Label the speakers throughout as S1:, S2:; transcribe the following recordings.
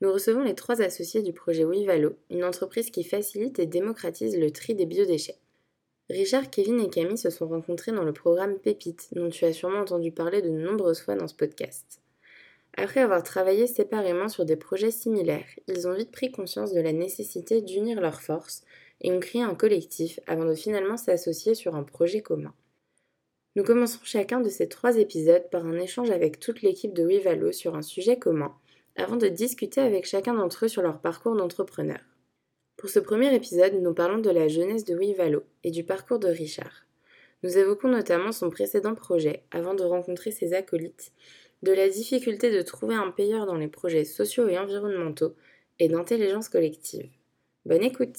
S1: Nous recevons les trois associés du projet Wivalo, une entreprise qui facilite et démocratise le tri des biodéchets. Richard, Kevin et Camille se sont rencontrés dans le programme Pépite, dont tu as sûrement entendu parler de nombreuses fois dans ce podcast. Après avoir travaillé séparément sur des projets similaires, ils ont vite pris conscience de la nécessité d'unir leurs forces et ont créé un collectif avant de finalement s'associer sur un projet commun. Nous commencerons chacun de ces trois épisodes par un échange avec toute l'équipe de Wivalo sur un sujet commun avant de discuter avec chacun d'entre eux sur leur parcours d'entrepreneur. Pour ce premier épisode, nous parlons de la jeunesse de Wivalo et du parcours de Richard. Nous évoquons notamment son précédent projet avant de rencontrer ses acolytes, de la difficulté de trouver un payeur dans les projets sociaux et environnementaux et d'intelligence collective. Bonne écoute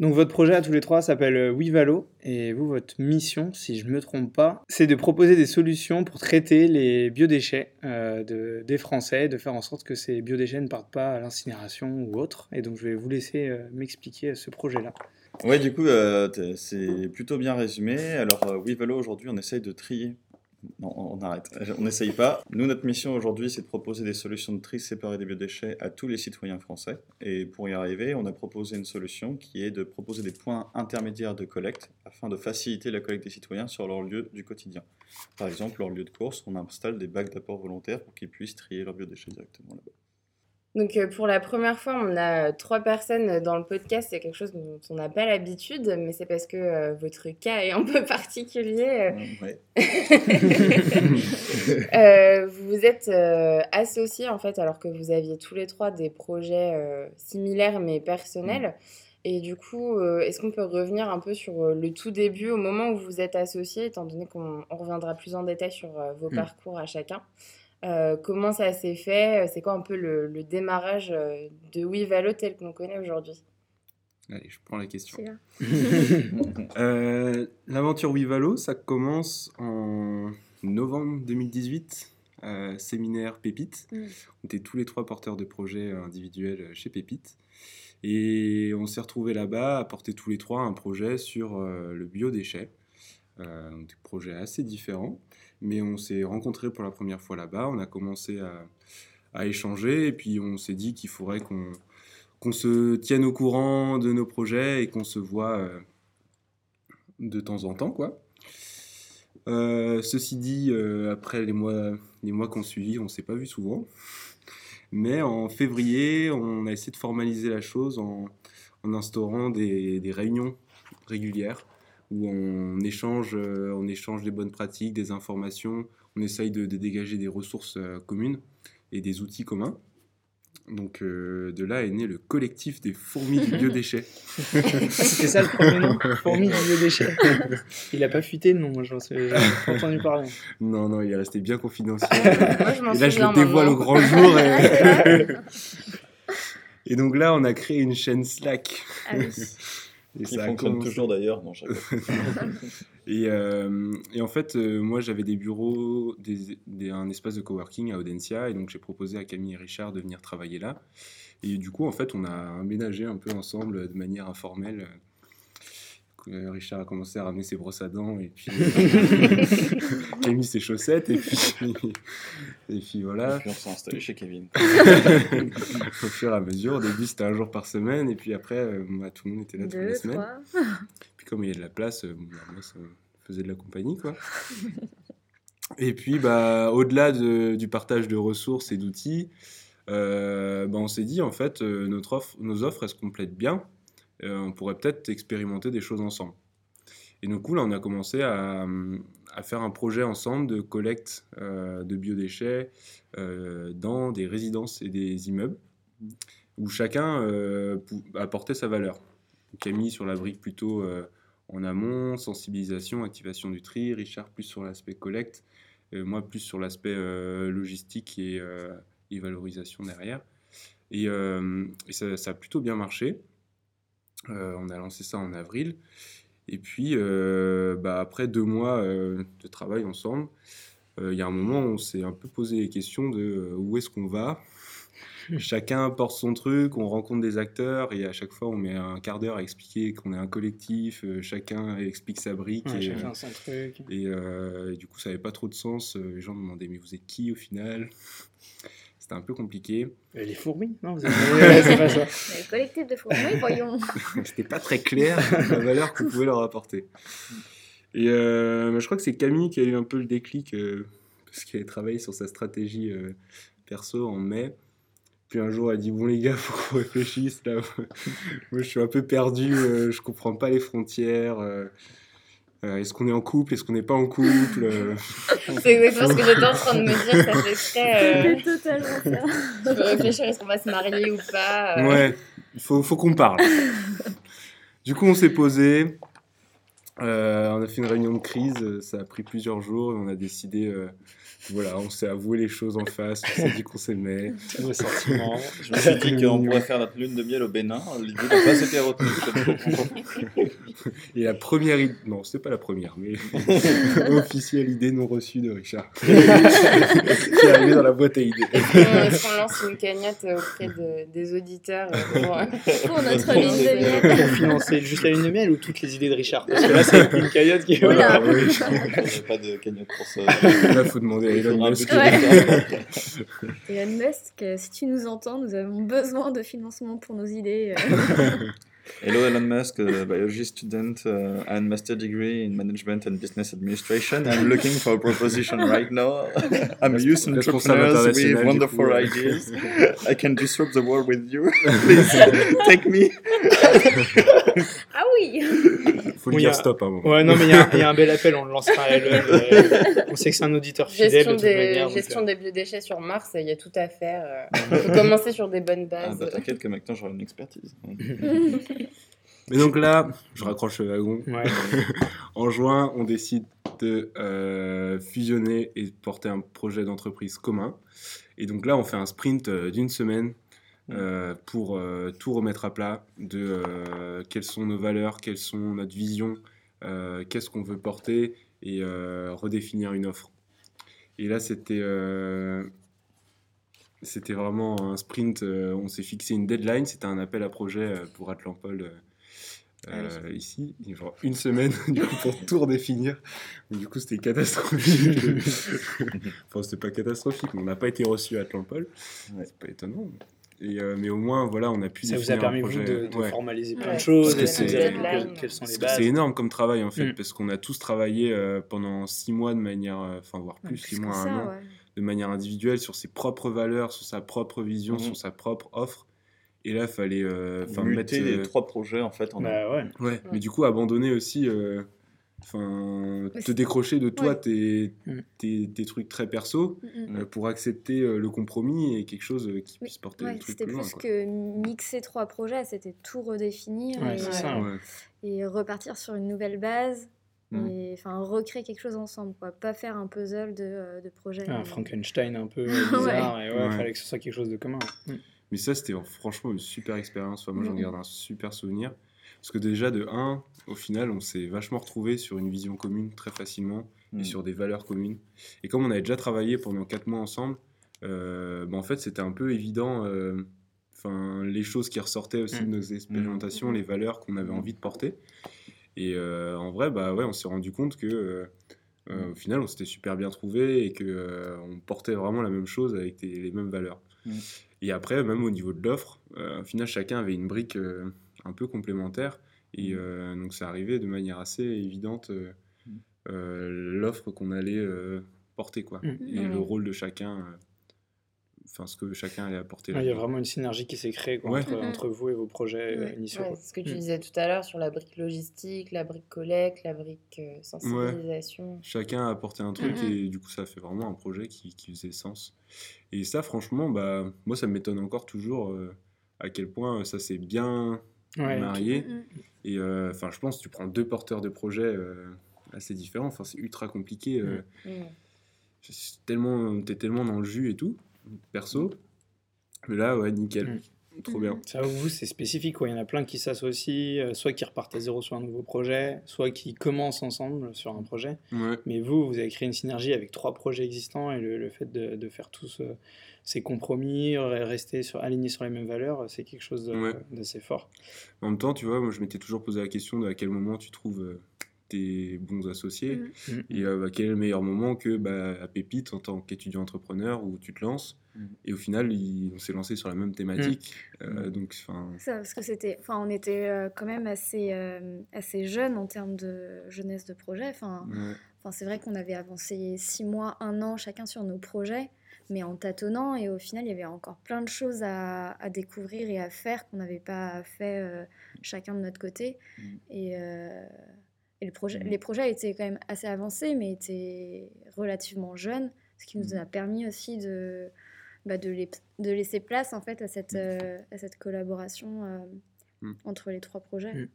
S2: donc votre projet à tous les trois s'appelle euh, Wivalo et vous, votre mission, si je ne me trompe pas, c'est de proposer des solutions pour traiter les biodéchets euh, de, des Français, de faire en sorte que ces biodéchets ne partent pas à l'incinération ou autre. Et donc je vais vous laisser euh, m'expliquer ce projet-là.
S3: Ouais, du coup, c'est plutôt bien résumé. Alors, Wivalo, aujourd'hui, on essaye de trier non, on arrête. On n'essaye pas. Nous, notre mission aujourd'hui, c'est de proposer des solutions de tri séparées des biodéchets à tous les citoyens français. Et pour y arriver, on a proposé une solution qui est de proposer des points intermédiaires de collecte afin de faciliter la collecte des citoyens sur leur lieu du quotidien. Par exemple, leur lieu de course, on installe des bacs d'apport volontaires pour qu'ils puissent trier leurs biodéchets directement là-bas.
S1: Donc euh, pour la première fois, on a trois personnes dans le podcast. C'est quelque chose dont on n'a pas l'habitude, mais c'est parce que euh, votre cas est un peu particulier. Euh. vous êtes associés en fait, alors que vous aviez tous les trois des projets similaires mais personnels. Et du coup, est-ce qu'on peut revenir un peu sur le tout début, au moment où vous êtes associés, étant donné qu'on reviendra plus en détail sur vos mm. parcours à chacun euh, comment ça s'est fait? C'est quoi un peu le, démarrage euh, de Wivalo tel qu'on connaît aujourd'hui?
S4: Allez, je prends la question. euh, L'aventure Wivalo, ça commence en novembre 2018, euh, séminaire Pépite. Mm. On était tous les trois porteurs de projets individuels chez Pépite. Et on s'est retrouvés là-bas à porter tous les trois un projet sur le biodéchet. Euh, des projets assez différents. Mais on s'est rencontrés pour la première fois là-bas, on a commencé à, échanger et puis on s'est dit qu'il faudrait qu'on se tienne au courant de nos projets et qu'on se voit euh, de temps en temps. quoi. Euh, ceci dit, euh, après les mois, les mois qu'on suivi, on s'est pas vu souvent. Mais en février, on a essayé de formaliser la chose en, instaurant des réunions régulières où on échange, euh, on échange des bonnes pratiques, des informations, on essaye de, dégager des ressources euh, communes et des outils communs. Donc euh, de là est né le collectif des fourmis du biodéchet.
S2: C'est ça le premier nom Fourmis du biodéchet. Il n'a pas fuité le nom, moi j'en ai entendu parler.
S4: Non, non, il est resté bien confidentiel. et là je le dévoile au grand jour. Et... donc là on a créé une chaîne Slack.
S3: Ah et ça fonctionne toujours d'ailleurs.
S4: et, euh, et, en fait, euh, moi j'avais des bureaux, des, un espace de coworking à Audencia, et donc j'ai proposé à Camille et Richard de venir travailler là. Et du coup, en fait, on a aménagé un peu ensemble de manière informelle Richard a commencé à ramener ses brosses à dents et puis Camille ses chaussettes et puis et puis voilà.
S3: on s'est installé chez Kevin.
S4: Au fur et à mesure, au début c'était un jour par semaine et puis après euh, bah, tout le monde était là toute la semaine. Puis comme il y a de la place, euh, bah, moi ça faisait de la compagnie quoi. Et puis bah au-delà de, du partage de ressources et d'outils, bah, on s'est dit en fait notre offre, nos offres elles se complètent bien euh, on pourrait peut-être expérimenter des choses ensemble. Et du coup, là, on a commencé à, faire un projet ensemble de collecte euh, de biodéchets euh, dans des résidences et des immeubles, où chacun apportait sa valeur. Camille sur la brique plutôt en amont, sensibilisation, activation du tri, Richard plus sur l'aspect collecte, moi plus sur l'aspect logistique et, valorisation derrière. Et, ça, a plutôt bien marché. On a lancé ça en avril. Et puis, bah, après deux mois de travail ensemble, il y a un moment où on s'est un peu posé les questions de où est-ce qu'on va? Chacun porte son truc, on rencontre des acteurs et à chaque fois on met un quart d'heure à expliquer qu'on est un collectif, euh, chacun explique sa brique.
S2: et,
S4: chacun
S2: euh, son truc.
S4: Euh, et, du coup ça n'avait pas trop de sens. Les gens me demandaient mais vous êtes qui au final? C'était un peu compliqué.
S2: les fourmis Non,
S5: c'est pas ça. Les collectifs de fourmis, voyons.
S4: C'était pas très clair la valeur qu'on pouvait leur apporter. Et je crois que c'est Camille qui a eu un peu le déclic parce qu'elle a travaillé sur sa stratégie perso en mai. Puis un jour, elle dit Bon, les gars, faut qu'on réfléchisse. Là. Moi, je suis un peu perdu, euh, je comprends pas les frontières. Euh, euh, est-ce qu'on est en couple Est-ce qu'on n'est pas en couple
S1: C'est exactement ce que j'étais en train de me dire. Ça fait
S5: très. totalement ça.
S1: Je peux réfléchir est-ce qu'on va se marier ou pas
S4: Ouais, il faut, faut qu'on parle. du coup, on s'est posé. on a fait une réunion de crise. Ça a pris plusieurs jours et on a décidé voilà, on s'est avoué les choses en face, on s'est dit qu'on s'aimait.
S3: Sentiments. Je me suis dit qu'on pourrait faire notre lune de miel au Bénin. L'idée n'a pas été retenue.
S4: Et la première idée, non, c'est pas la première, mais officielle idée non reçue de Richard. qui est arrivé dans la boîte à idées.
S1: Est-ce qu'on lance une cagnotte auprès de, des auditeurs pour,
S5: euh, pour notre lune de miel?
S2: Pour financer juste la lune de miel ou toutes les idées de Richard? Parce que là, c'est une cagnotte qui est.
S3: Voilà. Il n'y a pas de cagnotte pour ça.
S4: Là, il faut demander Elon Musk.
S5: Elon Musk, si tu nous entends, nous avons besoin de financement pour nos idées. Euh.
S3: Hello, Elon Musk, a biology student uh, and master degree in management and business administration. I'm looking for a proposition right now. I'm a youth entrepreneur with wonderful ideas. I can disrupt the world with you. Please take me.
S5: ah oui
S4: Faut lui dire stop à un moment.
S2: Ouais, non, mais il y, a un bel appel, on le lancera à. Euh, on sait que c'est un auditeur fidèle.
S1: Gestion,
S2: de
S1: des,
S2: manière,
S1: gestion des biodéchets sur Mars, il y a tout à faire. Euh, on peut commencer sur des bonnes bases.
S3: Ah bah t'inquiète que maintenant j'aurai une expertise.
S4: Mais donc là, je raccroche le wagon. en juin, on décide de euh, fusionner et porter un projet d'entreprise commun. Et donc là, on fait un sprint euh, d'une semaine euh, pour tout remettre à plat de quelles sont nos valeurs, quelles sont notre vision, qu'est-ce qu'on veut porter et redéfinir une offre. Et là, c'était c'était vraiment un sprint. on s'est fixé une deadline. C'était un appel à projet pour Atlampol ah euh, ici, genre une semaine du coup, pour tout redéfinir. du coup, c'était catastrophique. enfin, c'était pas catastrophique, mais on n'a pas été reçu à Atlampol. C'est pas étonnant. Et, euh, mais au moins, voilà, on a pu
S2: Ça vous a permis, vous, de, formaliser plein de choses.
S4: C'est énorme comme travail, en fait, mm. parce qu'on a tous travaillé euh, pendant six mois de manière, enfin, voire plus, six mois, un an, de manière individuelle sur ses propres valeurs, sur sa propre vision, mm. sur sa propre offre. Et là, il fallait euh,
S3: mettre les euh, trois projets en fait. En
S2: bah, ouais.
S4: ouais. mais du coup, abandonner aussi, euh, enfin, te décrocher de toi tes, mm. tes, tes, trucs très perso mm, mm. pour accepter le compromis et quelque chose qui puisse porter le truc
S5: C'était
S4: plus,
S5: que mixer trois projets, c'était tout redéfinir et,
S2: ça,
S5: et, repartir sur une nouvelle base. Et enfin recréer quelque chose ensemble, quoi. Pas faire un puzzle de, de projets.
S2: Un Frankenstein un peu bizarre, et ouais, il fallait que ce soit quelque chose de commun.
S4: Mais ça, c'était franchement une super expérience. moi, j'en mm. garde un super souvenir. Parce que déjà, de 1, au final, on s'est vachement retrouvé sur une vision commune très facilement et mm. sur des valeurs communes. Et comme on avait déjà travaillé pendant 4 mois ensemble, euh, bah, en fait, c'était un peu évident. Euh, enfin, les choses qui ressortaient aussi de mm. nos expérimentations, les valeurs qu'on avait envie de porter. Et euh, en vrai, bah ouais, on s'est rendu compte que au final, on s'était super bien trouvé et que on portait vraiment la même chose avec les mêmes valeurs. Et après, même au niveau de l'offre, au final, chacun avait une brique un peu complémentaire. Et mmh. euh, donc, c'est arrivé de manière assez évidente mmh. l'offre qu'on allait porter, quoi. Mmh. Et le rôle de chacun enfin ce que chacun allait apporter.
S2: il y a vraiment une synergie qui s'est créée entre, vous et vos projets initiaux.
S1: ce que tu disais tout à l'heure sur la brique logistique, la brique collecte, la brique sensibilisation.
S4: Chacun a apporté un truc et du coup ça fait vraiment un projet qui, qui faisait sens. Et ça, franchement, bah, moi, ça m'étonne encore toujours euh, à quel point ça s'est bien marié. Mm, mm. Et euh, enfin, je pense que tu prends deux porteurs de projets euh, assez différents. Enfin, c'est ultra compliqué. Mm. tellement, t'es tellement dans le jus et tout. perso. Mais là, ouais, nickel. Trop bien.
S2: Ça, vous, c'est spécifique. Quoi. Il y en a plein qui s'associent, euh, soit qui repartent à zéro sur un nouveau projet, soit qui commencent ensemble sur un projet.
S4: Ouais.
S2: Mais vous, vous avez créé une synergie avec trois projets existants et le, le fait de, de faire tous euh, ces compromis, rester sur, alignés sur les mêmes valeurs, c'est quelque chose
S4: Ouais.
S2: d'assez fort.
S4: En même temps, tu vois, moi je m'étais toujours posé la question de à quel moment tu trouves euh, tes bons associés.
S5: Mhm.
S4: et euh, bah, quel est le meilleur moment que bah, à Pépite en tant qu'étudiant entrepreneur où tu te lances
S3: Mhm.
S4: et au final il- on s'est lancé sur la même thématique Euh,
S3: Mhm.
S4: donc enfin
S5: Ça, parce que c'était, enfin, on était euh, quand même assez, euh, assez jeunes en termes de jeunesse de projet. Enfin,
S4: ouais.
S5: enfin, c'est vrai qu'on avait avancé six mois, un an chacun sur nos projets, mais en tâtonnant. Et au final, il y avait encore plein de choses à, à découvrir et à faire qu'on n'avait pas fait euh, chacun de notre côté. Et, euh, et le projet,
S3: Mhm.
S5: les projets étaient quand même assez avancés, mais étaient relativement jeunes, ce qui nous
S3: Mhm.
S5: a permis aussi de, bah, de, les- de laisser place en fait à cette, euh, à cette collaboration euh, entre les trois projets.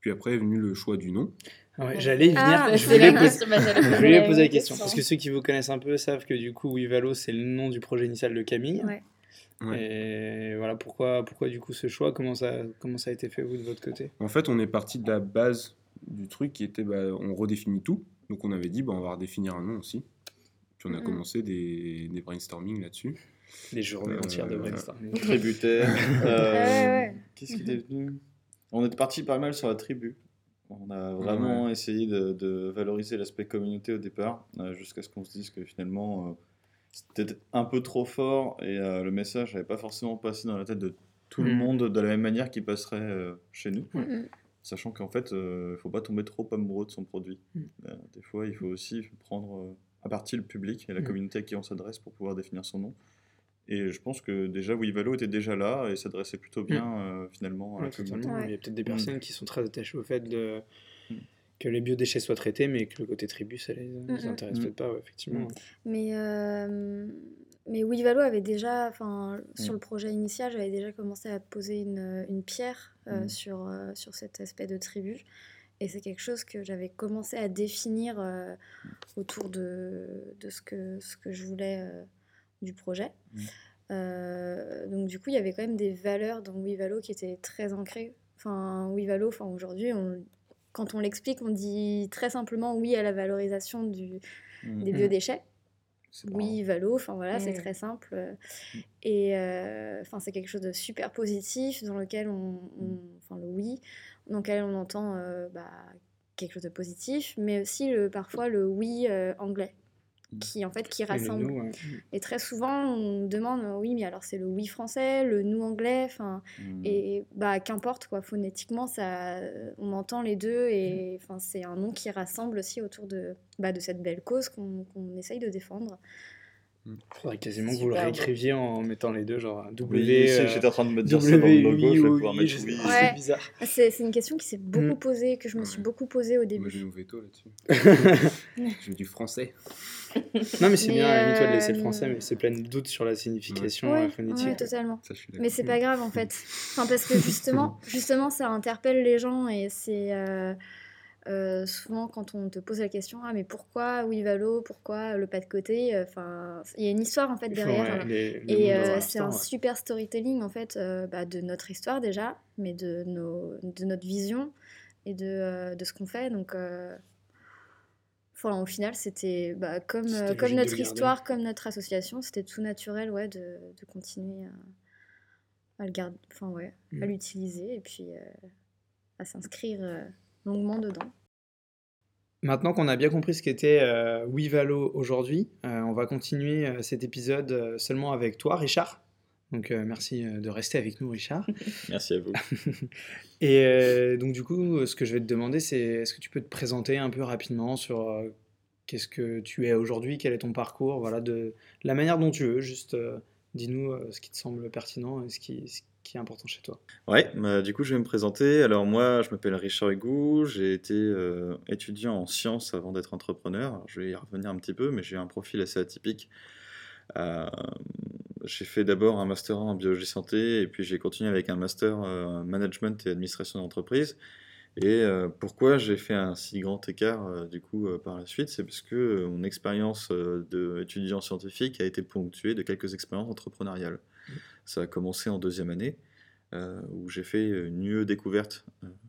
S4: Puis après est venu le choix du nom
S2: Ah ouais, J'allais y venir.
S5: Ah,
S2: je voulais
S5: la
S2: poser- je voulais
S5: la
S2: poser
S5: même
S2: la question. Parce que ceux qui vous connaissent un peu savent que du coup, Wivalo, c'est le nom du projet initial de Camille.
S5: Ouais.
S4: Ouais.
S2: Et voilà, pourquoi, pourquoi du coup ce choix? Comment ça, comment ça a été fait, vous, de votre côté?
S4: En fait on est parti de la base du truc qui était bah, on redéfinit tout donc on avait dit bah, on va redéfinir un nom aussi puis on a
S5: Mhm.
S4: commencé des, des brainstorming là-dessus
S2: Des journées
S4: Euh,
S2: entières de brainstorming.
S3: Tributaire.
S5: Ouais, ouais.
S3: Qu'est-ce qui est venu? On est parti pas mal sur la tribu. On a vraiment essayé de, de valoriser l'aspect communauté au départ, euh, jusqu'à ce qu'on se dise que finalement euh, c'était un peu trop fort et euh, le message n'avait pas forcément passé dans la tête de tout le
S2: Mm.
S3: monde de la même manière qu'il passerait euh, chez nous. Sachant qu'en fait, il ne faut pas tomber trop amoureux de son produit.
S2: Mm.
S3: Euh, des fois, il faut aussi prendre euh, à partie le public et la
S2: Mm.
S3: communauté à qui on s'adresse pour pouvoir définir son nom. Et je pense que déjà Wivalo était déjà là et s'adressait plutôt bien euh, finalement à la communauté.
S5: Ouais.
S2: Il y a peut-être des personnes qui sont très attachées au fait de...
S3: Mm.
S2: que les biodéchets soient traités, mais que le côté tribu, ça les, les intéresse
S3: Mm.
S2: peut-être pas, ouais, effectivement.
S5: Mais, mais Wivalo avait déjà, enfin, sur
S3: Mm.
S5: le projet initial, j'avais déjà commencé à poser une, une pierre euh,
S3: Mm.
S5: sur, euh, sur cet aspect de tribu. Et c'est quelque chose que j'avais commencé à définir euh, autour de, de ce, que, ce que je voulais du projet.
S3: Mm.
S5: Donc du coup, il y avait quand même des valeurs dans Wivalo qui étaient très ancrées. Enfin, Wivalo, enfin, aujourd'hui, on- quand on l'explique, on dit très simplement oui à la valorisation du, des biodéchets. Oui, Valo, enfin voilà, c'est
S1: Mm.
S5: très simple. euh, Et euh, c'est quelque chose de super positif dans lequel on, on- enfin le oui, dans lequel on entend euh, bah, quelque chose de positif, mais aussi le, parfois le oui euh, anglais. Qui en fait qui rassemble.
S2: nous, ouais.
S5: Et très souvent, on demande oui, mais alors c'est le oui français, le nous anglais, enfin
S3: Mm.
S5: et bah qu'importe quoi, phonétiquement ça, on entend les deux et enfin c'est un nom qui rassemble aussi autour de bah, de cette belle cause qu'on qu'on essaye de défendre.
S2: Faudrait quasiment que vous le réécriviez en mettant les deux, genre
S3: Oui,
S2: W.
S3: c'est-
S2: euh,
S3: j'étais en train de me dire ça dans le
S2: W,
S3: logo,
S2: oui,
S3: je vais
S2: oui,
S3: pouvoir
S2: oui,
S3: mettre oui.
S2: pas,
S5: Ouais.
S2: c'est bizarre.
S5: C'est c'est une question qui s'est beaucoup
S2: Mm.
S5: posée, que je me suis beaucoup posée au
S4: moi
S5: début.
S4: j'ai mon veto là-dessus veux du français
S2: Non, mais c'est bien, limite, toi, de laisser le
S5: euh,
S2: français, mais c'est plein de doutes sur la signification
S5: Ouais,
S2: euh, phonétique.
S5: ouais, totalement.
S4: ça
S5: Mais c'est pas grave en fait. Enfin, parce que justement, justement, ça interpelle les gens et c'est euh, euh, souvent quand on te pose la question ah mais pourquoi Wivalo, pourquoi le pas de côté? Enfin, il y a une histoire en fait derrière.
S2: les-
S5: Et euh, c'est un
S2: ouais.
S5: super storytelling en fait euh, bah, de notre histoire déjà, mais de, nos, de notre vision et de, de ce qu'on fait. Donc, enfin, au final, c'était bah, comme, comme notre histoire, comme notre association, c'était tout naturel ouais, de, de continuer à, à le garder, enfin ouais, à
S2: Mm.
S5: l'utiliser et puis à s'inscrire longuement dedans.
S2: Maintenant qu'on a bien compris ce qu'était euh, Wivalo aujourd'hui, euh, on va continuer euh, cet épisode euh, seulement avec toi, Richard. Donc euh, merci euh, de rester avec nous, Richard.
S3: Merci à vous.
S2: Et euh, donc du coup, ce que je vais te demander, c'est est-ce que tu peux te présenter un peu rapidement sur euh, qu'est-ce que tu es aujourd'hui, quel est ton parcours, voilà, de la manière dont tu veux. Juste euh, dis-nous euh, ce qui te semble pertinent et ce qui, ce qui est important chez toi.
S3: Ouais, bah, du coup, je vais me présenter. Alors, moi, je m'appelle Richard Hugou. J'ai été euh, étudiant en sciences avant d'être entrepreneur. Alors, je vais y revenir un petit peu, mais j'ai un profil assez atypique. Euh, j'ai fait d'abord un master 1 en biologie santé, et puis j'ai continué avec un master euh, management et administration d'entreprise. Et pourquoi j'ai fait un si grand écart du coup par la suite? C'est parce que mon expérience d'étudiant scientifique a été ponctuée de quelques expériences entrepreneuriales. Ça a commencé en deuxième année, où j'ai fait une UE découverte,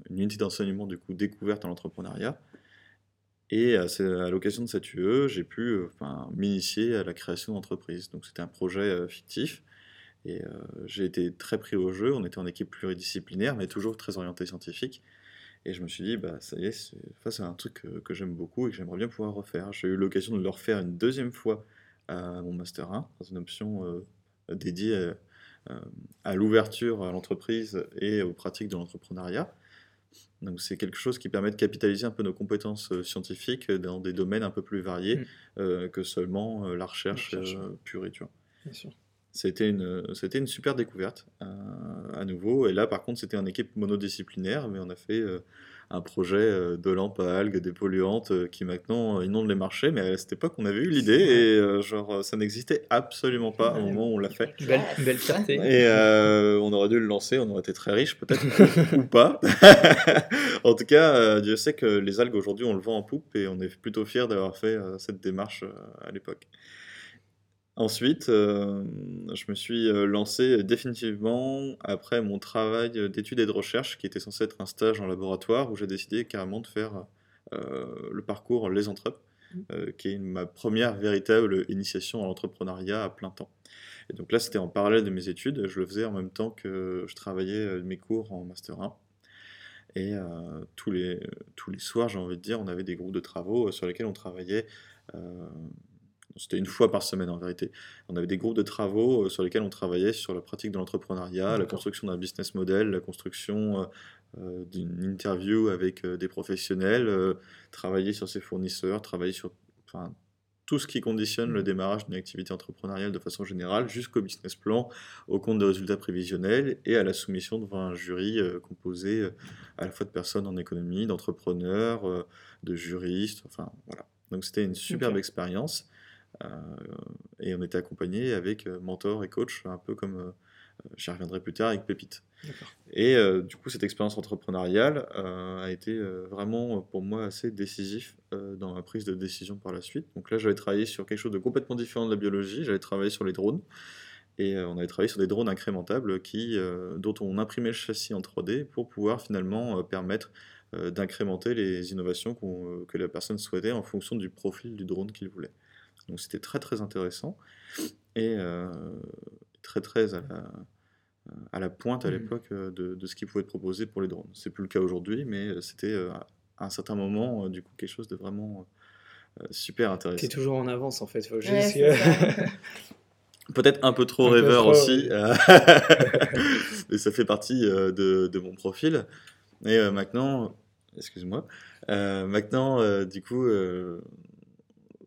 S3: une unité d'enseignement du coup découverte en l'entrepreneuriat. Et à, l'occasion de cette UE, j'ai pu m'initier à la création d'entreprise. Donc c'était un projet fictif. Et j'ai été très pris au jeu. On était en équipe pluridisciplinaire, mais toujours très orienté scientifique. Et je me suis dit, bah, ça y est, c'est un truc que, j'aime beaucoup et que j'aimerais bien pouvoir refaire. J'ai eu l'occasion de le refaire une deuxième fois à mon Master 1, dans une option euh, dédiée euh, à, l'ouverture à l'entreprise et aux pratiques de l'entrepreneuriat. Donc c'est quelque chose qui permet de capitaliser un peu nos compétences euh, scientifiques dans des domaines un peu plus variés mmh. que seulement la recherche, pure et dure. Bien sûr. C'était une, c'était une super découverte euh, à nouveau. Et là, par contre, c'était une équipe monodisciplinaire, mais on a fait euh, un projet euh, de lampe à algues dépolluantes qui maintenant inonde les marchés. Mais à cette époque, on avait eu l'idée et genre ça n'existait absolument pas au moment où on l'a fait.
S2: Belle, belle
S3: Et on aurait dû le lancer, on aurait été très riche peut-être ou pas. en tout cas, Dieu sait que les algues aujourd'hui, on le vend en poupe et on est plutôt fiers d'avoir fait cette démarche à l'époque. Ensuite, euh, je me suis euh, lancé définitivement après mon travail d'études et de recherche, qui était censé être un stage en laboratoire, où j'ai décidé carrément de faire euh, le parcours Les Entrep, mmh. qui est ma première véritable initiation à l'entrepreneuriat à plein temps. Et donc là, c'était en parallèle de mes études, je le faisais en même temps que je travaillais mes cours en Master 1. Et tous, les, tous les soirs, j'ai envie de dire, on avait des groupes de travaux sur lesquels on travaillait c'était une fois par semaine en vérité. On avait des groupes de travaux euh, sur lesquels on travaillait sur la pratique de l'entrepreneuriat, la construction d'un business model, la construction euh, euh, d'une interview avec des professionnels, travailler sur ses fournisseurs, travailler sur tout ce qui conditionne le mmh. démarrage d'une activité entrepreneuriale de façon générale, jusqu'au business plan, au compte de résultats prévisionnels et à la soumission devant un jury composé à la fois de personnes en économie, d'entrepreneurs, de juristes, enfin voilà. Donc c'était une superbe expérience. Euh, et on était accompagné avec euh, mentor et coach, un peu comme euh, j'y reviendrai plus tard avec Pépite. Et du coup, cette expérience entrepreneuriale a été vraiment pour moi assez décisif dans ma prise de décision par la suite. Donc là, j'avais travaillé sur quelque chose de complètement différent de la biologie. J'avais travaillé sur les drones. Et on avait travaillé sur des drones incrémentables qui, dont on imprimait le châssis en 3D pour pouvoir finalement permettre d'incrémenter les innovations que la personne souhaitait en fonction du profil du drone qu'il voulait. Donc c'était très très intéressant et euh, très très à la, à la pointe à mmh. l'époque euh, de, de, ce qui pouvait être proposé pour les drones. C'est plus le cas aujourd'hui, mais euh, c'était à un certain moment du coup quelque chose de vraiment super intéressant.
S2: Est toujours en avance en fait.
S3: Peut-être un peu trop rêveur aussi, mais ça fait partie de, de, mon profil. Et maintenant, excuse-moi, maintenant, du coup,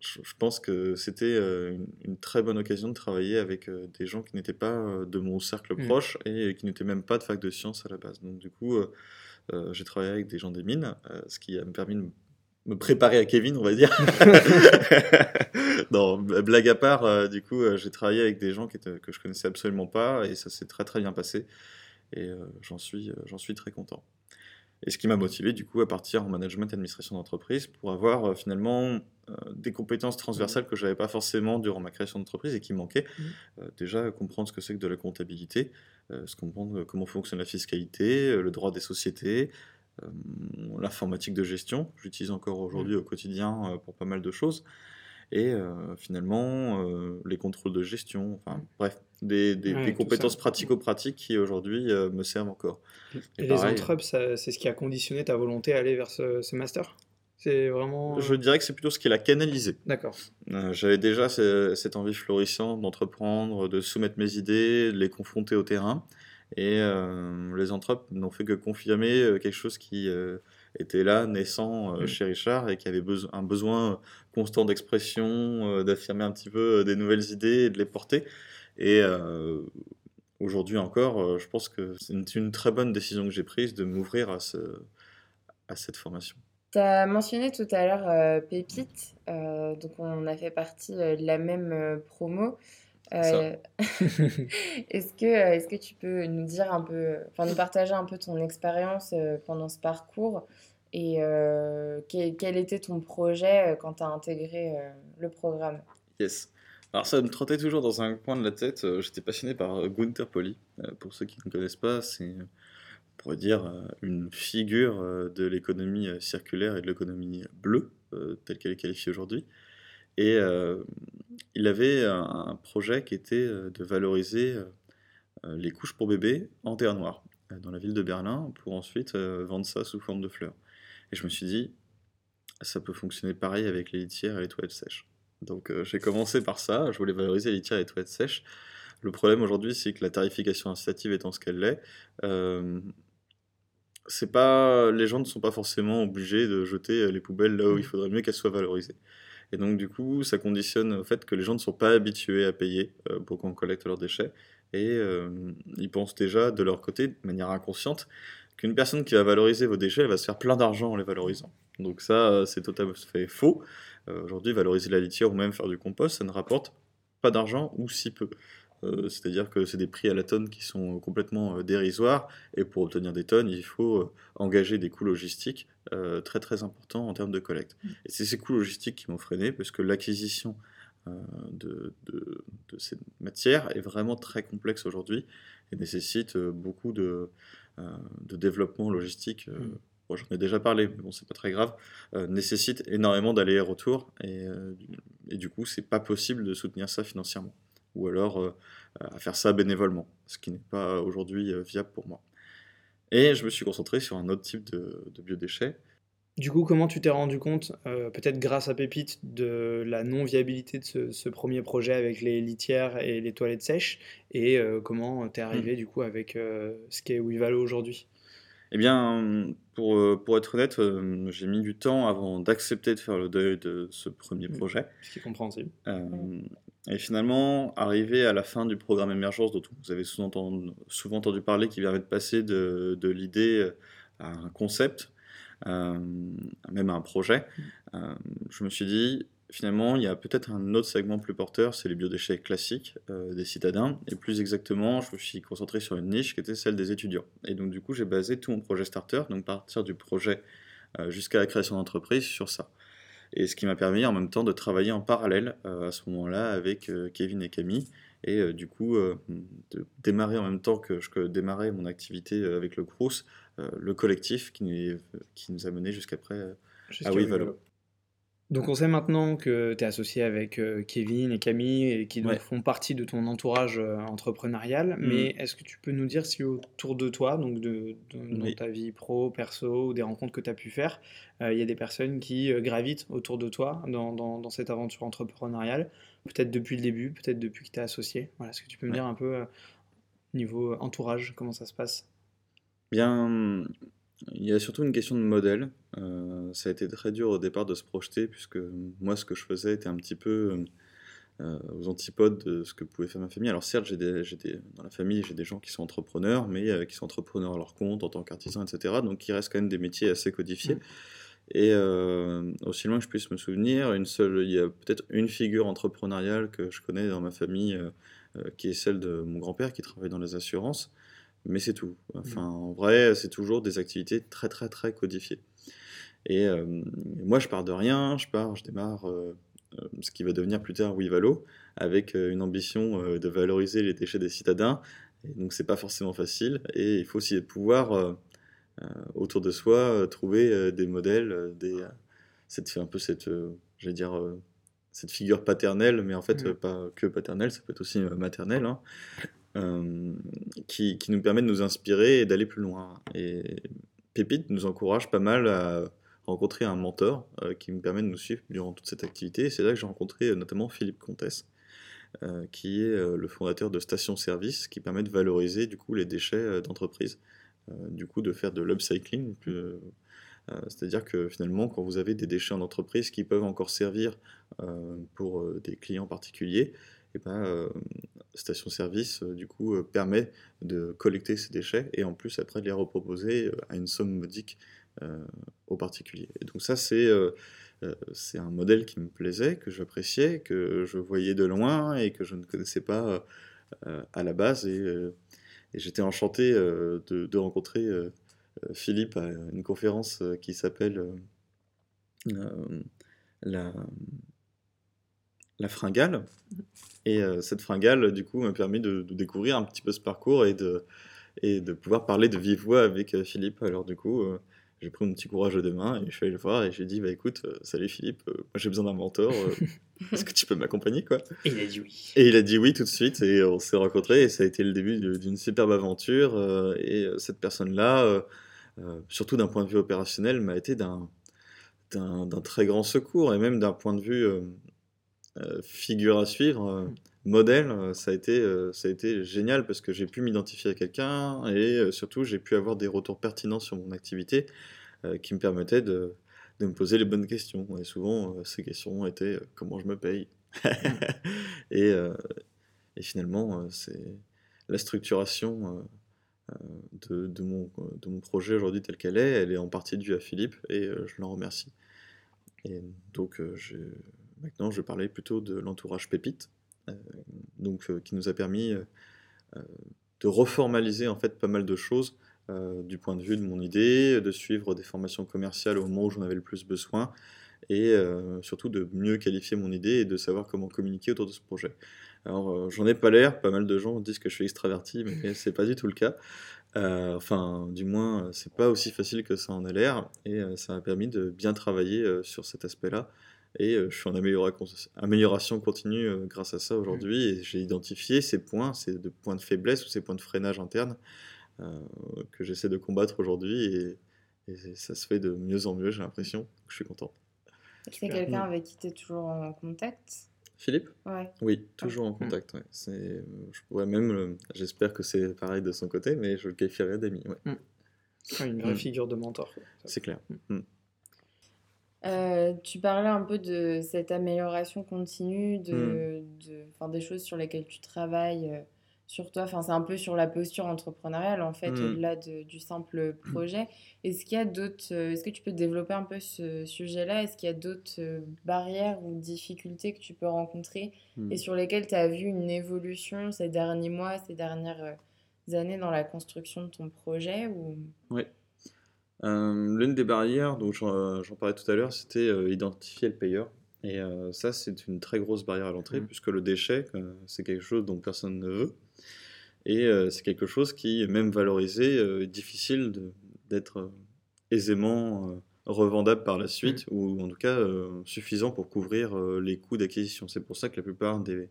S3: je, pense que c'était euh, une, très bonne occasion de travailler avec euh, des gens qui n'étaient pas euh, de mon cercle mmh. proche et qui n'étaient même pas de fac de sciences à la base. Donc du coup, j'ai travaillé avec des gens des mines, ce qui m'a permis de me préparer à Kevin, on va dire. non, blague à part, du coup, j'ai travaillé avec des gens qui que je connaissais absolument pas et ça s'est très très bien passé et j'en suis, j'en suis très content. Et ce qui m'a motivé du coup à partir en management et administration d'entreprise pour avoir finalement des compétences transversales que je n'avais pas forcément durant ma création d'entreprise et qui manquaient. Mmh. Euh, déjà comprendre ce que c'est que de la comptabilité, se comprendre comment fonctionne la fiscalité, le droit des sociétés, l'informatique de gestion, j'utilise encore aujourd'hui mmh. au quotidien pour pas mal de choses et euh, finalement euh, les contrôles de gestion, enfin bref, des, des, compétences pratico-pratiques qui aujourd'hui euh, me servent encore.
S2: Et, les entreprises, c'est ce qui a conditionné ta volonté à aller vers ce, master? C'est vraiment.
S3: Je dirais que c'est plutôt ce qui l'a canalisé.
S2: D'accord.
S3: J'avais déjà cette envie florissante d'entreprendre, de soumettre mes idées, de les confronter au terrain. Et les entreprises n'ont fait que confirmer quelque chose qui était là, naissant euh, mm. chez Richard, et qui avait un besoin constant d'expression, euh, d'affirmer un petit peu euh, des nouvelles idées et de les porter. Et aujourd'hui encore, je pense que c'est une, très bonne décision que j'ai prise de m'ouvrir à, ce, à cette formation.
S1: Tu as mentionné tout à l'heure Pépite, donc on a fait partie de la même promo. Euh, est-ce que, est que tu peux nous dire un peu, enfin nous partager un peu ton expérience pendant ce parcours et quel, quel, était ton projet quand tu as intégré le programme?
S3: Yes. Alors ça me trottait toujours dans un coin de la tête. Euh, j'étais passionné par euh, Gunther. Euh, pour ceux qui ne connaissent pas, c'est, on pourrait dire, une figure de l'économie circulaire et de l'économie bleue, telle qu'elle est qualifiée aujourd'hui. Et il avait un, projet qui était de valoriser les couches pour bébés en terre noire dans la ville de Berlin pour ensuite vendre ça sous forme de fleurs. Et je me suis dit, ça peut fonctionner pareil avec les litières et les toilettes sèches. Donc euh, j'ai commencé par ça, je voulais valoriser les litières et les toilettes sèches. Le problème aujourd'hui, c'est que la tarification incitative étant ce qu'elle est, euh, c'est pas, les gens ne sont pas forcément obligés de jeter les poubelles là où il mmh. faudrait mieux qu'elles soient valorisées. Et donc du coup, ça conditionne au fait que les gens ne sont pas habitués à payer euh, pour qu'on collecte leurs déchets. Et ils pensent déjà de leur côté, de manière inconsciente, qu'une personne qui va valoriser vos déchets, elle va se faire plein d'argent en les valorisant. Donc ça, c'est totalement fait faux. Euh, aujourd'hui, valoriser la litière ou même faire du compost, ça ne rapporte pas d'argent ou si peu. Euh, c'est-à-dire que c'est des prix à la tonne qui sont complètement euh, dérisoires, et pour obtenir des tonnes, il faut engager des coûts logistiques très très importants en termes de collecte. Mmh. Et c'est ces coûts logistiques qui m'ont freiné, parce que l'acquisition de, de, ces matières est vraiment très complexe aujourd'hui, et nécessite beaucoup de, de développement logistique. Mmh j'en ai déjà parlé, mais bon, c'est pas très grave, euh, nécessite énormément d'allers-retours et, euh, et, du coup, c'est pas possible de soutenir ça financièrement ou alors euh, à faire ça bénévolement, ce qui n'est pas aujourd'hui viable pour moi. Et je me suis concentré sur un autre type de, biodéchets.
S2: Du coup, comment tu t'es rendu compte, peut-être grâce à Pépite, de la non-viabilité de ce, ce, premier projet avec les litières et les toilettes sèches? Et comment t'es arrivé mmh. du coup avec ce qu'est Wivalo aujourd'hui?
S3: Eh bien, pour, euh, pour être honnête, euh, j'ai mis du temps avant d'accepter de faire le deuil de ce premier mmh. projet.
S2: Ce qui est compréhensible.
S3: Euh, et finalement, arrivé à la fin du programme Émergence, dont vous avez souvent entendu, parler, qui permet de passer de, l'idée à un concept, même à un projet, mmh. je me suis dit, finalement, il y a peut-être un autre segment plus porteur, c'est les biodéchets classiques euh, des citadins. Et plus exactement, je me suis concentré sur une niche qui était celle des étudiants. Et donc, du coup, j'ai basé tout mon projet starter, donc partir du projet euh, jusqu'à la création d'entreprise, sur ça. Et ce qui m'a permis en même temps de travailler en parallèle euh, à ce moment-là avec Kevin et Camille. Et du coup, de démarrer en même temps que je démarrais mon activité avec le Crous, le collectif qui, qui nous a mené jusqu'après à Wivalo.
S2: Donc on sait maintenant que tu es associé avec euh, Kevin et Camille et qui font partie de ton entourage euh, entrepreneurial, mmh. mais est-ce que tu peux nous dire si autour de toi, donc de, dans ta vie pro, perso, ou des rencontres que tu as pu faire, euh, il y a des personnes qui gravitent autour de toi dans, dans, cette aventure entrepreneuriale, peut-être depuis le début, peut-être depuis que tu es associé? Voilà, Est-ce que tu peux me dire un peu niveau entourage, comment ça se passe?
S3: Bien, il y a surtout une question de modèle. Euh, ça a été très dur au départ de se projeter, puisque moi, ce que je faisais était un petit peu euh, aux antipodes de ce que pouvait faire ma famille. Alors certes, j'ai des, dans la famille, j'ai des gens qui sont entrepreneurs, mais euh, qui sont entrepreneurs à leur compte, en tant qu'artisans, etc. Donc il reste quand même des métiers assez codifiés. Mmh. Et aussi loin que je puisse me souvenir, une seule, il y a peut-être une figure entrepreneuriale que je connais dans ma famille, qui est celle de mon grand-père qui travaille dans les assurances mais c'est tout. Enfin, en vrai, c'est toujours des activités très très très codifiées. Et euh, moi, je pars de rien, je pars, je démarre euh, euh, ce qui va devenir plus tard Wivalo, avec une ambition de valoriser les déchets des citadins. Et donc, c'est pas forcément facile, et il faut aussi pouvoir autour de soi trouver des modèles, des, cette, un peu cette, j'allais dire, cette figure paternelle, mais en fait pas que paternelle, ça peut être aussi maternelle. Hein. Euh, qui, nous permet de nous inspirer et d'aller plus loin. Et Pépite nous encourage pas mal à rencontrer un mentor euh, qui nous permet de nous suivre durant toute cette activité. c'est là que j'ai rencontré euh, notamment Philippe Comtesse, qui est le fondateur de Station Service, qui permet de valoriser du coup les déchets d'entreprise, du coup de faire de l'upcycling. C'est-à-dire que finalement, quand vous avez des déchets en entreprise qui peuvent encore servir pour des clients particuliers, et ben, euh, station-service euh, du coup euh, permet de collecter ces déchets et en plus après de les reproposer à une somme modique aux particuliers. Et donc ça c'est c'est un modèle qui me plaisait, que j'appréciais, que je voyais de loin et que je ne connaissais pas à la base. Et, j'étais enchanté de, rencontrer Philippe à une conférence qui s'appelle la, la fringale. Et cette fringale, du coup, m'a permis de, de, découvrir un petit peu ce parcours et de, et de pouvoir parler de vive voix avec Philippe. Alors, du coup, j'ai pris mon petit courage de mains et je suis allé le voir et j'ai dit bah écoute euh, salut Philippe euh, moi j'ai besoin d'un mentor euh, est-ce que tu peux m'accompagner quoi?
S2: Et il a dit oui
S3: et il a dit oui tout de suite et on s'est rencontrés et ça a été le début d'une superbe aventure et cette personne là surtout d'un point de vue opérationnel m'a été d'un d'un très grand secours et même d'un point de vue figure à suivre modèle, ça a été, ça a été génial parce que j'ai pu m'identifier à quelqu'un et surtout j'ai pu avoir des retours pertinents sur mon activité qui me permettaient de, de, me poser les bonnes questions. Et souvent, ces questions étaient comment je me paye et, et, finalement, c'est la structuration de, de, mon, de mon projet aujourd'hui tel qu'elle est, elle est en partie due à Philippe et je l'en remercie. Et donc, maintenant, je parlais plutôt de l'entourage Pépite. Euh, donc, euh, qui nous a permis euh, de reformaliser en fait pas mal de choses du point de vue de mon idée, de suivre des formations commerciales au moment où j'en avais le plus besoin, et surtout de mieux qualifier mon idée et de savoir comment communiquer autour de ce projet. Alors j'en ai pas l'air, pas mal de gens disent que je suis extraverti, mais c'est pas du tout le cas. enfin, du moins, c'est pas aussi facile que ça en a l'air, et ça m'a permis de bien travailler sur cet aspect-là, et je suis en amélioration continue grâce à ça aujourd'hui. Et j'ai identifié ces points, ces de points de faiblesse ou ces points de freinage interne que j'essaie de combattre aujourd'hui. Et, ça se fait de mieux en mieux, j'ai l'impression. Je suis content.
S1: C'est quelqu'un avec qui tu es toujours en contact?
S3: Philippe?
S1: Ouais.
S3: Oui, toujours en mmh. contact. Ouais. Je pourrais même, j'espère que c'est pareil de son côté, mais je le qualifierais d'ami. Ouais.
S2: Mmh. une vraie figure de mentor.
S3: C'est clair.
S1: Euh, tu parlais un peu de cette amélioration continue, de, mmh. des choses sur lesquelles tu travailles euh, sur toi. Enfin, c'est un peu sur la posture entrepreneuriale, en fait, mmh. au-delà du simple projet. Est-ce qu'il y a d'autres... Euh, est-ce que tu peux développer un peu ce sujet-là? Est-ce qu'il y a d'autres barrières ou difficultés que tu peux rencontrer mmh. et sur lesquelles tu as vu une évolution ces derniers mois, ces dernières années dans la construction de ton projet ou...
S3: Oui. Euh, l'une des barrières dont j'en parlais tout à l'heure, c'était euh, identifier le payeur. Et euh, ça, c'est une très grosse barrière à l'entrée, mmh. puisque le déchet, c'est quelque chose dont personne ne veut. Et c'est quelque chose qui, même valorisé, est difficile d'être aisément revendable par la suite, mmh. ou en tout cas suffisant pour couvrir les coûts d'acquisition. C'est pour ça que la plupart des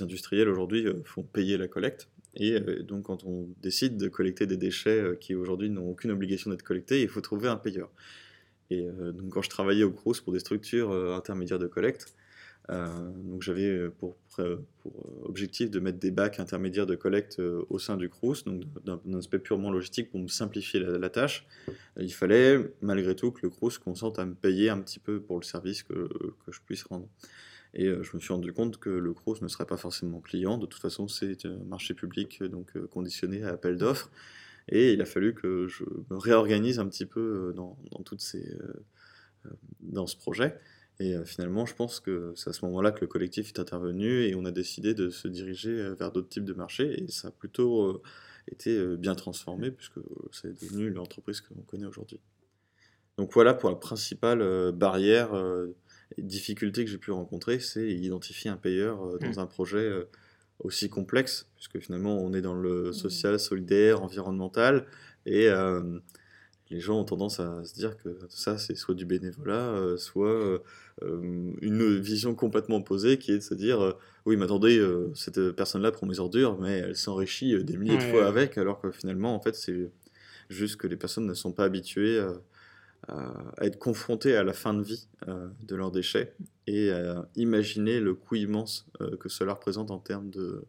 S3: industriels aujourd'hui font payer la collecte. Et euh, donc, quand on décide de collecter des déchets euh, qui aujourd'hui n'ont aucune obligation d'être collectés, il faut trouver un payeur. Et euh, donc, quand je travaillais au Crous pour des structures intermédiaires de collecte, donc j'avais pour, objectif de mettre des bacs intermédiaires de collecte au sein du Crous, donc d'un aspect purement logistique pour me simplifier la, tâche. Il fallait malgré tout que le Crous consente à me payer un petit peu pour le service que je puisse rendre. Et euh, je me suis rendu compte que le CROS ne serait pas forcément client. De toute façon, c'est un marché public euh, donc euh, conditionné à appel d'offres. Et il a fallu que je me réorganise un petit peu dans, dans toutes ces, dans ce projet. Et finalement, je pense que c'est à ce moment-là que le collectif est intervenu et on a décidé de se diriger vers d'autres types de marchés. Et ça a plutôt été bien transformé puisque c'est devenu l'entreprise que l'on connaît aujourd'hui. Donc voilà pour la principale barrière difficulté que j'ai pu rencontrer, c'est identifier un payeur euh, dans mmh. un projet euh, aussi complexe, puisque finalement on est dans le mmh. social, solidaire, environnemental, et euh, les gens ont tendance à se dire que ça c'est soit du bénévolat, soit une vision complètement opposée qui est de se dire oui mais attendez, cette personne-là prend mes ordures, mais elle s'enrichit des milliers de fois avec, alors que finalement en fait c'est juste que les personnes ne sont pas habituées à être confrontés à la fin de vie euh, de leurs déchets et à imaginer le coût immense euh, que cela représente en termes de,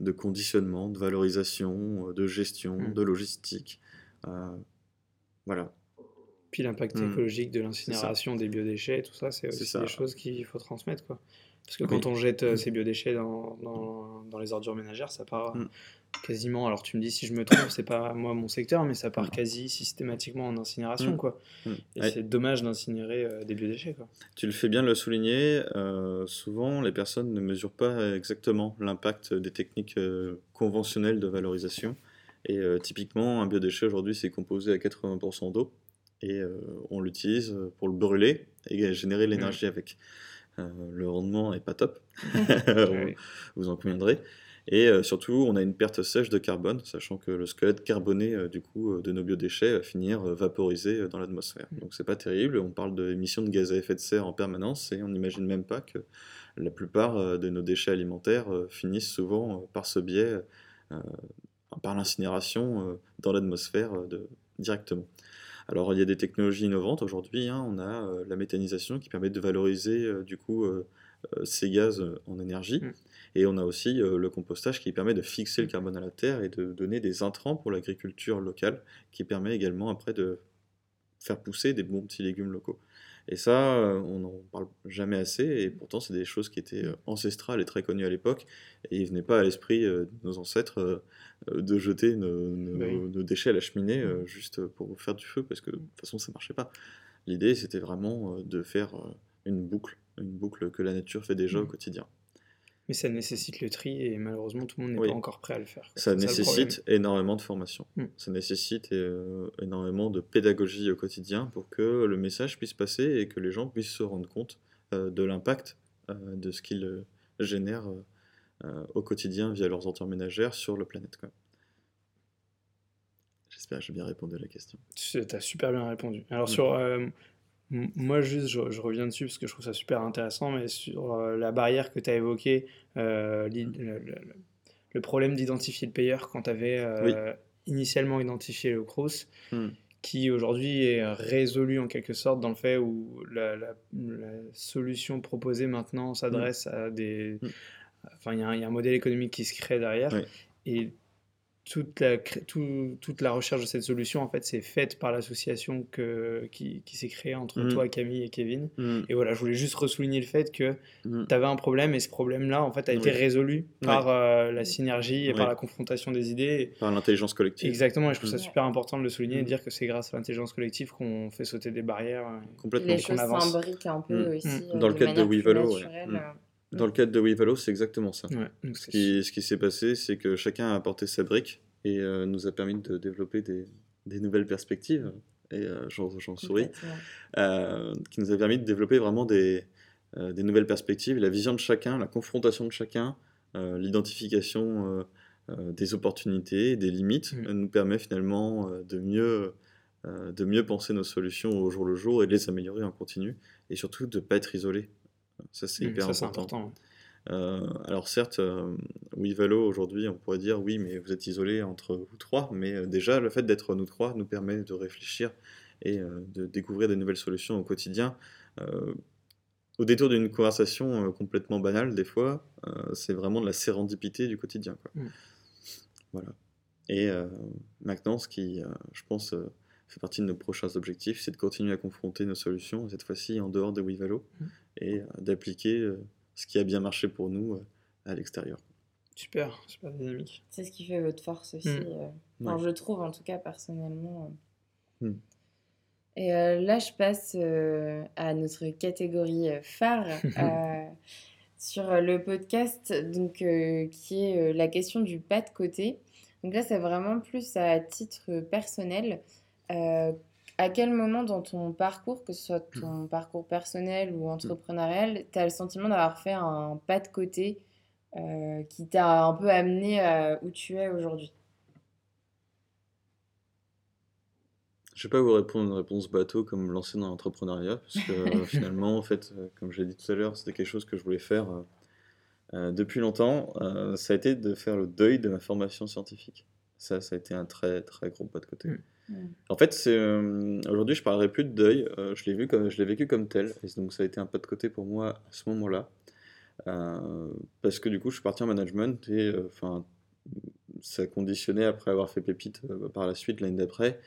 S3: de conditionnement, de valorisation, de gestion, mmh. de logistique. Euh, voilà.
S2: Puis l'impact mmh. écologique de l'incinération des biodéchets, tout ça, c'est aussi des choses qu'il faut transmettre. Quoi. Parce que quand on jette ces biodéchets dans, dans, dans, les ordures ménagères, ça part mm. quasiment. Alors tu me dis si je me trompe, c'est pas moi mon secteur, mais ça part mm. quasi systématiquement en incinération. Mm. Quoi. Et c'est dommage d'incinérer des biodéchets. Quoi.
S3: Tu le fais bien de le souligner. souvent, les personnes ne mesurent pas exactement l'impact des techniques conventionnelles de valorisation. Et typiquement, un biodéchet aujourd'hui, c'est composé à 80% d'eau et on l'utilise pour le brûler et générer l'énergie avec. Euh, le rendement n'est pas top, vous en conviendrez. Et euh, surtout, on a une perte sèche de carbone, sachant que le squelette carboné euh, du coup, de nos biodéchets va finir vaporisé dans l'atmosphère. Mm. Donc c'est pas terrible, on parle d'émissions de gaz à effet de serre en permanence et on n'imagine même pas que la plupart de nos déchets alimentaires finissent souvent par ce biais, par l'incinération dans l'atmosphère directement. Alors il y a des technologies innovantes aujourd'hui, hein. on a euh, la méthanisation qui permet de valoriser euh, du coup euh, ces gaz en énergie. Mm. Et on a aussi le compostage qui permet de fixer le carbone à la terre et de donner des intrants pour l'agriculture locale, qui permet également après de faire pousser des bons petits légumes locaux. Et ça, on n'en parle jamais assez, et pourtant c'est des choses qui étaient ancestrales et très connues à l'époque, et il ne venait pas à l'esprit de nos ancêtres euh, de jeter nos, déchets à la cheminée euh, mm. juste pour faire du feu, parce que de toute façon ça marchait pas. L'idée c'était vraiment euh, de faire une boucle, une boucle que la nature fait déjà au mm. quotidien.
S2: Mais ça nécessite le tri et malheureusement tout le monde n'est pas encore prêt à le faire.
S3: Ça nécessite énormément de formation. Ça nécessite énormément de pédagogie au quotidien pour que le message puisse passer et que les gens puissent se rendre compte de l'impact de ce qu'ils génèrent euh, au quotidien via leurs ordures ménagères sur le planète. J'espère que j'ai bien répondu à la question.
S2: Tu as super bien répondu. Alors, sur. Euh, moi, juste, je, reviens dessus parce que je trouve ça super intéressant, mais sur euh, la barrière que tu as évoquée, le, problème d'identifier le payeur quand tu avais initialement identifié le CROSS, hmm. qui aujourd'hui est résolu en quelque sorte dans le fait où la, solution proposée maintenant s'adresse à des. Hmm. Enfin, il y, a un modèle économique qui se crée derrière. Et toute la, toute la recherche de cette solution, en fait, c'est faite par l'association qui, qui s'est créée entre mm. toi, Camille et Kevin. Mm. Et voilà, je voulais juste ressouligner le fait que mm. tu avais un problème et ce problème-là, en fait, a été résolu par euh, la synergie et par la confrontation des idées.
S3: Par l'intelligence collective.
S2: Exactement, et je trouve ça super important de le souligner et de dire que c'est grâce à l'intelligence collective qu'on fait sauter des barrières.
S1: Complètement. les choses s'imbriquent un peu aussi.
S3: Dans le cadre de WeValo, dans le cadre de WeValo, c'est exactement ça. ce qui, ce qui s'est passé, c'est que chacun a apporté sa brique et euh, nous a permis de développer des, des nouvelles perspectives. Et euh, j'en souris. Euh, qui nous a permis de développer vraiment des, des, nouvelles perspectives, la vision de chacun, la confrontation de chacun, l'identification des opportunités, des limites, nous permet finalement de mieux de mieux penser nos solutions au jour le jour et de les améliorer en continu, et surtout de ne pas être isolé. Ça, c'est mmh, hyper important. Euh, alors certes, euh, WeValo aujourd'hui, on pourrait dire oui, mais vous êtes isolés entre vous trois, mais euh, déjà le fait d'être nous trois nous permet de réfléchir et de découvrir de nouvelles solutions au quotidien. au détour d'une conversation complètement banale, des fois, c'est vraiment de la sérendipité du quotidien. Quoi. Mmh. Voilà. Et maintenant, ce qui, je pense, fait partie de nos prochains objectifs, c'est de continuer à confronter nos solutions, cette fois-ci en dehors de WeValo. Mmh et euh, d'appliquer euh, ce qui a bien marché pour nous euh, à l'extérieur.
S2: Super, super dynamique.
S1: C'est ce qui fait votre force aussi. Mm. Je trouve en tout cas personnellement. Mm. Et là, je passe à notre catégorie phare sur le podcast, donc qui est la question du pas de côté. Donc là, c'est vraiment plus à titre personnel à quel moment dans ton parcours, que ce soit mmh. ton parcours personnel ou mmh. entrepreneurial, tu as le sentiment d'avoir fait un pas de côté euh, qui t'a un peu amené à où tu es aujourd'hui?
S3: Je ne vais pas vous répondre une réponse bateau comme lancer dans l'entrepreneuriat, parce que finalement, en fait, euh, comme je l'ai dit tout à l'heure, c'était quelque chose que je voulais faire euh, depuis longtemps. ça a été de faire le deuil de ma formation scientifique. Ça, ça a été un très très gros pas de côté. Mmh. En fait, euh, aujourd'hui, je parlerai plus de deuil. Euh, je l'ai vu comme, je l'ai vécu comme tel. Et donc, ça a été un pas de côté pour moi à ce moment-là. Euh, parce que du coup, je suis parti en management et enfin, ça conditionnait après avoir fait Pépite par la suite l'année d'après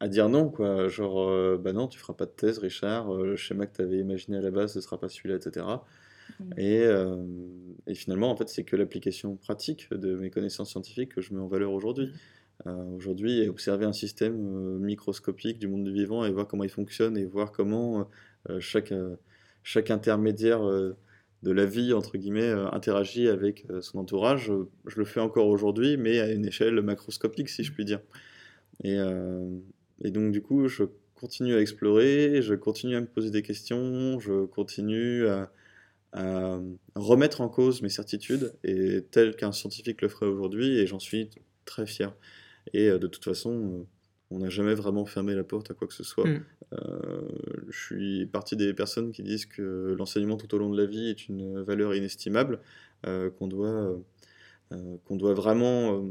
S3: à dire non, quoi. Genre, bah non, tu feras pas de thèse, Richard, le schéma que tu avais imaginé à la base, ce sera pas celui-là, etc.
S1: Mm.
S3: Et, euh, et finalement, en fait, c'est que l'application pratique de mes connaissances scientifiques que je mets en valeur aujourd'hui. Euh, aujourd'hui, observer un système euh, microscopique du monde du vivant et voir comment il fonctionne et voir comment euh, chaque, chaque intermédiaire de la vie, entre guillemets, interagit avec son entourage, je le fais encore aujourd'hui, mais à une échelle macroscopique, si je puis dire. Et, et donc, du coup, je continue à explorer, je continue à me poser des questions, je continue à, à remettre en cause mes certitudes, et tel qu'un scientifique le ferait aujourd'hui, et j'en suis très fier. Et euh, de toute façon, euh, on n'a jamais vraiment fermé la porte à quoi que ce soit.
S2: Mm.
S3: Euh, je suis partie des personnes qui disent que l'enseignement tout au long de la vie est une valeur inestimable, qu'on doit, qu'on doit vraiment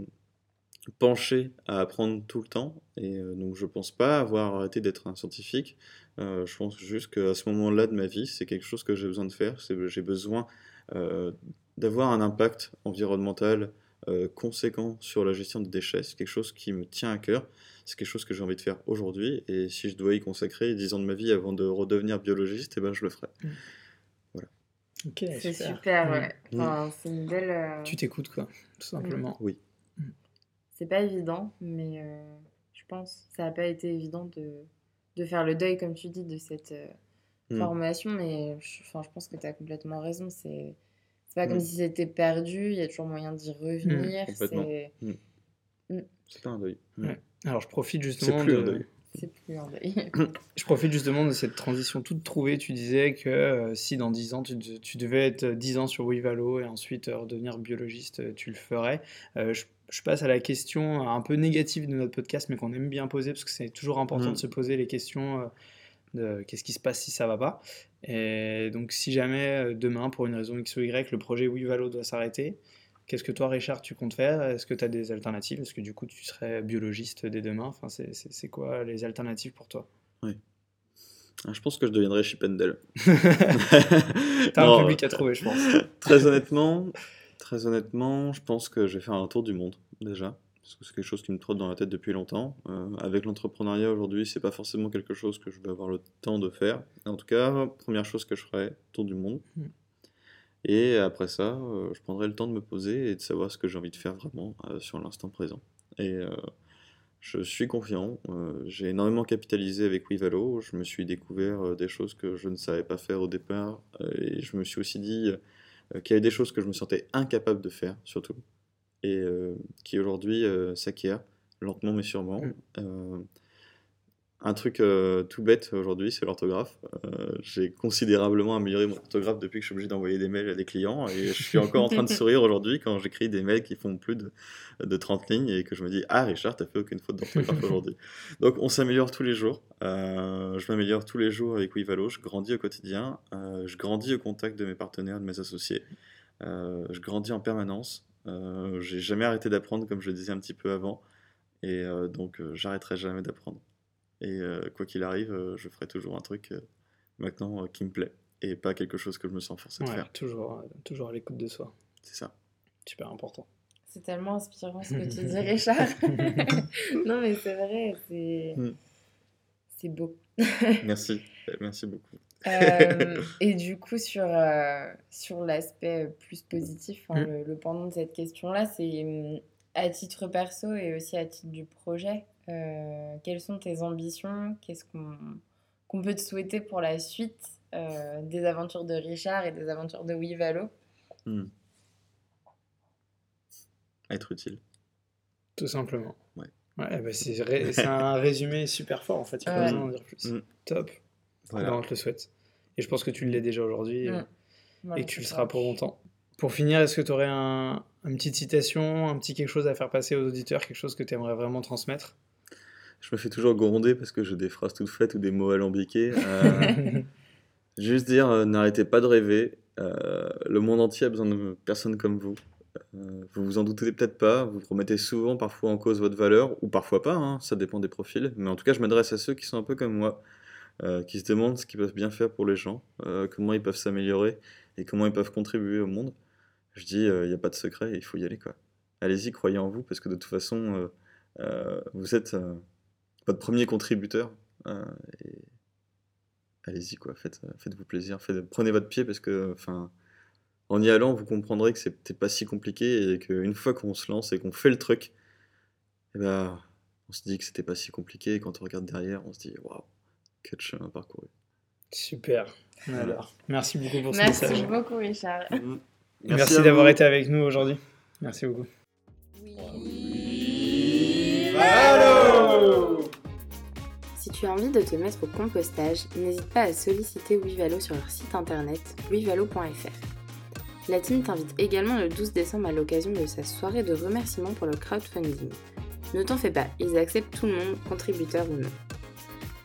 S3: pencher à apprendre tout le temps. Et euh, donc je pense pas avoir arrêté d'être un scientifique. Euh, je pense juste qu'à ce moment-là de ma vie, c'est quelque chose que j'ai besoin de faire. J'ai besoin euh, d'avoir un impact environnemental conséquent sur la gestion des déchets. C'est quelque chose qui me tient à cœur. C'est quelque chose que j'ai envie de faire aujourd'hui. Et si je dois y consacrer 10 ans de ma vie avant de redevenir biologiste, eh ben, je le ferai.
S2: Ok,
S1: C'est
S2: super.
S1: super,
S2: Mm.
S1: ouais. Enfin, c'est une belle. euh,
S2: Tu t'écoutes, quoi, tout simplement.
S3: Oui.
S1: C'est pas évident, mais euh, je pense ça n'a pas été évident de, de faire le deuil, comme tu dis, de cette euh,
S3: Mm.
S1: formation. Mais je, enfin, je pense que tu as complètement raison. C'est c'est pas comme
S3: Mm.
S1: si c'était perdu. Il y a toujours moyen d'y revenir.
S3: complètement.
S1: c'est
S3: C'est pas un deuil.
S2: Ouais. Alors, je profite
S3: C'est
S2: justement
S3: plus
S2: de...
S3: un deuil.
S1: c'est plus un deuil.
S2: Je profite justement de cette transition toute trouvée. Tu disais que euh, si dans 10 ans, tu, de- tu devais être 10 ans sur Wivalo et ensuite euh, redevenir biologiste, euh, tu le ferais. Euh, je, je passe à la question un peu négative de notre podcast, mais qu'on aime bien poser parce que c'est toujours important de se poser les questions euh, de qu'est-ce qui se passe si ça va pas. Et donc, si jamais euh, demain, pour une raison X ou Y, le projet Wivalo doit s'arrêter, qu'est-ce que toi, Richard, tu comptes faire? Est-ce que tu as des alternatives? Est-ce que du coup, tu serais biologiste dès demain? Enfin, c'est- quoi les alternatives pour toi?
S3: Ah, Je pense que je deviendrai Chippendale.
S2: T'as un public à trouver, je pense.
S3: Très honnêtement, très honnêtement, je pense que je vais faire un tour du monde déjà, parce que c'est quelque chose qui me trotte dans la tête depuis longtemps. Euh, avec l'entrepreneuriat aujourd'hui, c'est pas forcément quelque chose que je vais avoir le temps de faire. En tout cas, première chose que je ferai, tour du monde.
S2: Mm.
S3: Et après ça, euh, je prendrai le temps de me poser et de savoir ce que j'ai envie de faire vraiment euh, sur l'instant présent. Et je suis confiant. j'ai énormément capitalisé avec Wivalo. Je me suis découvert des choses que je ne savais pas faire au départ. et je me suis aussi dit qu'il y avait des choses que je me sentais incapable de faire, surtout. Et euh, qui aujourd'hui euh, s'acquièrent, lentement mais sûrement.
S2: Mm.
S3: Euh, un truc euh, tout bête aujourd'hui, c'est l'orthographe. Euh, j'ai considérablement amélioré mon orthographe depuis que je suis obligé d'envoyer des mails à des clients. Et je suis encore en train de sourire aujourd'hui quand j'écris des mails qui font plus de, de 30 lignes et que je me dis Ah, Richard, t'as fait aucune faute d'orthographe aujourd'hui. Donc on s'améliore tous les jours. Euh, je m'améliore tous les jours avec Wivalo. Je grandis au quotidien. Euh, je grandis au contact de mes partenaires, de mes associés. Euh, je grandis en permanence. Euh, j'ai jamais arrêté d'apprendre, comme je le disais un petit peu avant. Et euh, donc, euh, j'arrêterai jamais d'apprendre. Et euh, quoi qu'il arrive, euh, je ferai toujours un truc euh, maintenant euh, qui me plaît. Et pas quelque chose que je me sens forcé de
S2: Ouais,
S3: faire.
S2: toujours, euh, toujours à l'écoute de soi.
S3: C'est ça.
S2: Super important.
S1: C'est tellement inspirant ce que tu dis, Richard. non, mais c'est vrai, c'est
S3: Mm.
S1: c'est beau.
S3: Merci. Merci beaucoup.
S1: Euh, et du coup, sur, euh, sur l'aspect plus positif, enfin,
S2: Mm.
S1: le, le pendant de cette question-là, c'est hum, à titre perso et aussi à titre du projet, euh, quelles sont tes ambitions? Qu'est-ce qu'on qu'on peut te souhaiter pour la suite? Euh, des aventures de Richard et des aventures de Wivalo
S3: Hmm. Être utile.
S2: Tout simplement.
S3: Ouais.
S2: Ouais, bah c'est ré- un résumé super fort en fait, il n'y a pas
S1: Ouais.
S2: besoin d'en dire plus. Top.
S3: Voilà.
S2: Ben, on te le souhaite. Et je pense que tu l'es déjà aujourd'hui
S1: Mm.
S2: euh,
S1: Voilà,
S2: et que tu le seras pour longtemps. Pour finir, est-ce que tu aurais un, une petite citation, un petit quelque chose à faire passer aux auditeurs, quelque chose que tu aimerais vraiment transmettre?
S3: Je me fais toujours gronder parce que j'ai des phrases toutes faites ou des mots alambiqués. Euh, Juste dire, euh, n'arrêtez pas de rêver. euh, le monde entier a besoin de personnes comme vous. Vous vous en doutez peut-être pas. Vous remettez souvent parfois en cause votre valeur, ou parfois pas, hein, ça dépend des profils. Mais en tout cas, je m'adresse à ceux qui sont un peu comme moi, euh, qui se demandent ce qu'ils peuvent bien faire pour les gens, euh, comment ils peuvent s'améliorer et comment ils peuvent contribuer au monde. Je dis, il n'y a pas de secret, il faut y aller. Allez-y, croyez en vous, parce que de toute façon, euh, euh, vous êtes. euh, votre premier contributeur. allez-y, quoi, faites, faites-vous plaisir, prenez votre pied parce que, en y allant, vous comprendrez que c'est pas si compliqué et qu'une fois qu'on se lance et qu'on fait le truc, eh ben, on se dit que c'était pas si compliqué et quand on regarde derrière, on se dit waouh, quel chemin parcouru.
S2: Super. Alors, merci beaucoup pour ce message.
S1: Merci beaucoup, Richard.
S2: Mm. Merci, d'avoir été avec nous aujourd'hui. Merci beaucoup.
S1: Si tu as envie de te mettre au compostage, n'hésite pas à solliciter Wivalo sur leur site internet wivalo.fr. La team t'invite également le 12 décembre à l'occasion de sa soirée de remerciement pour le crowdfunding. Ne t'en fais pas, ils acceptent tout le monde, contributeur ou non.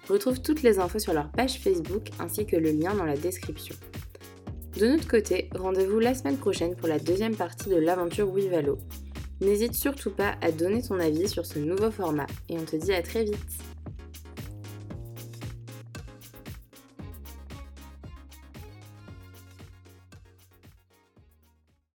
S1: Retrouve toutes les infos sur leur page Facebook ainsi que le lien dans la description. De notre côté, rendez-vous la semaine prochaine pour la deuxième partie de l'aventure Wivalo. N'hésite surtout pas à donner ton avis sur ce nouveau format et on te dit à très vite